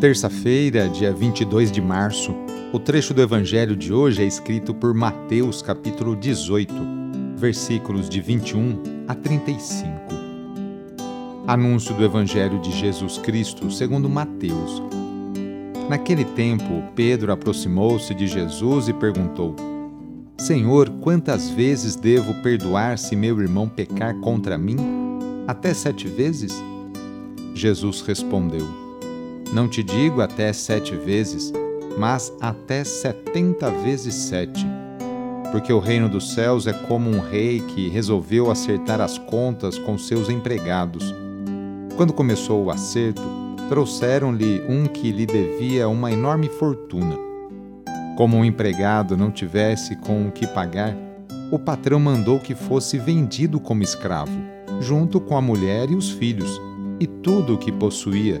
Terça-feira, dia 22 de março, o trecho do evangelho de hoje é escrito por Mateus, capítulo 18, versículos de 21 a 35. Anúncio do evangelho de Jesus Cristo, segundo Mateus. Naquele tempo, Pedro aproximou-se de Jesus e perguntou: Senhor, quantas vezes devo perdoar se meu irmão pecar contra mim? Até sete vezes? Jesus respondeu: não te digo até sete vezes, mas até setenta vezes sete. Porque o reino dos céus é como um rei que resolveu acertar as contas com seus empregados. Quando começou o acerto, trouxeram-lhe um que lhe devia uma enorme fortuna. Como o empregado não tivesse com o que pagar, o patrão mandou que fosse vendido como escravo, junto com a mulher e os filhos, e tudo o que possuía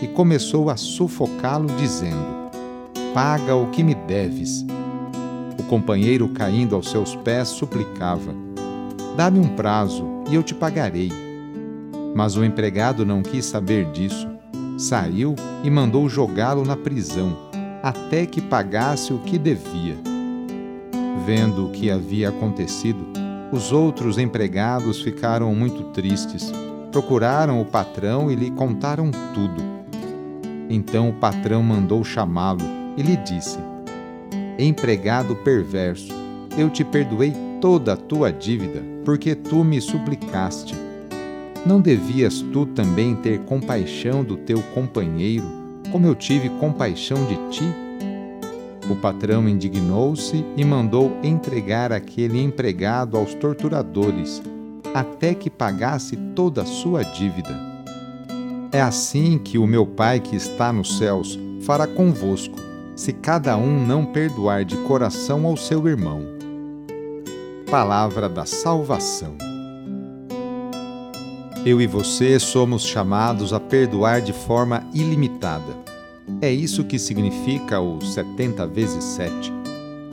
e começou a sufocá-lo, dizendo: Paga o que me deves. O companheiro, caindo aos seus pés, suplicava: Dá-me um prazo e eu te pagarei. Mas o empregado não quis saber disso. Saiu e mandou jogá-lo na prisão, até que pagasse o que devia. Vendo o que havia acontecido, os outros empregados ficaram muito tristes. Procuraram o patrão e lhe contaram tudo. Então o patrão mandou chamá-lo e lhe disse: Empregado perverso, eu te perdoei toda a tua dívida, porque tu me suplicaste. Não devias tu também ter compaixão do teu companheiro, como eu tive compaixão de ti? O patrão indignou-se e mandou entregar aquele empregado aos torturadores, até que pagasse toda a sua dívida. É assim que o meu Pai que está nos céus fará convosco, se cada um não perdoar de coração ao seu irmão. Palavra da Salvação. Eu e você somos chamados a perdoar de forma ilimitada. É isso que significa o 70 vezes 7.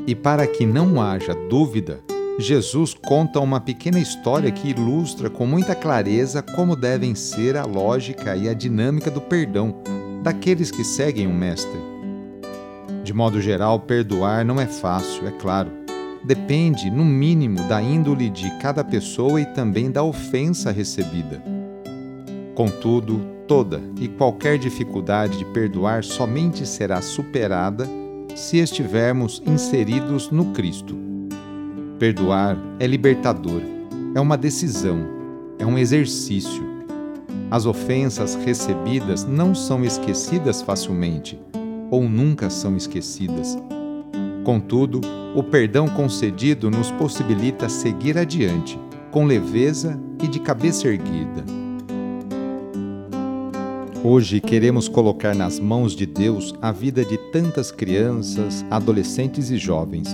E para que não haja dúvida, Jesus conta uma pequena história que ilustra com muita clareza como devem ser a lógica e a dinâmica do perdão daqueles que seguem o Mestre. De modo geral, perdoar não é fácil, é claro. Depende, no mínimo, da índole de cada pessoa e também da ofensa recebida. Contudo, toda e qualquer dificuldade de perdoar somente será superada se estivermos inseridos no Cristo Perdoar é libertador, é uma decisão, é um exercício. As ofensas recebidas não são esquecidas facilmente, ou nunca são esquecidas. Contudo, o perdão concedido nos possibilita seguir adiante, com leveza e de cabeça erguida. Hoje queremos colocar nas mãos de Deus a vida de tantas crianças, adolescentes e jovens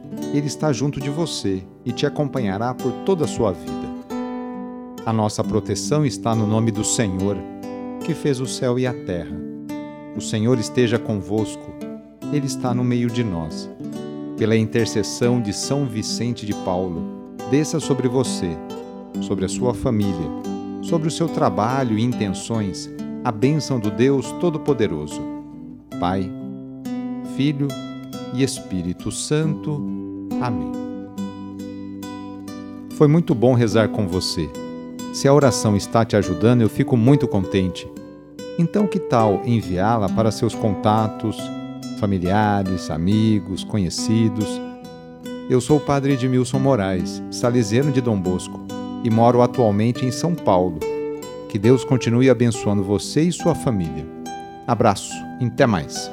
Ele está junto de você e te acompanhará por toda a sua vida. A nossa proteção está no nome do Senhor, que fez o céu e a terra. O Senhor esteja convosco, Ele está no meio de nós. Pela intercessão de São Vicente de Paulo, desça sobre você, sobre a sua família, sobre o seu trabalho e intenções, a bênção do Deus Todo-Poderoso. Pai, Filho e Espírito Santo. Amém. Foi muito bom rezar com você. Se a oração está te ajudando, eu fico muito contente. Então, que tal enviá-la para seus contatos, familiares, amigos, conhecidos? Eu sou o padre Edmilson Moraes, salesiano de Dom Bosco, e moro atualmente em São Paulo. Que Deus continue abençoando você e sua família. Abraço, até mais.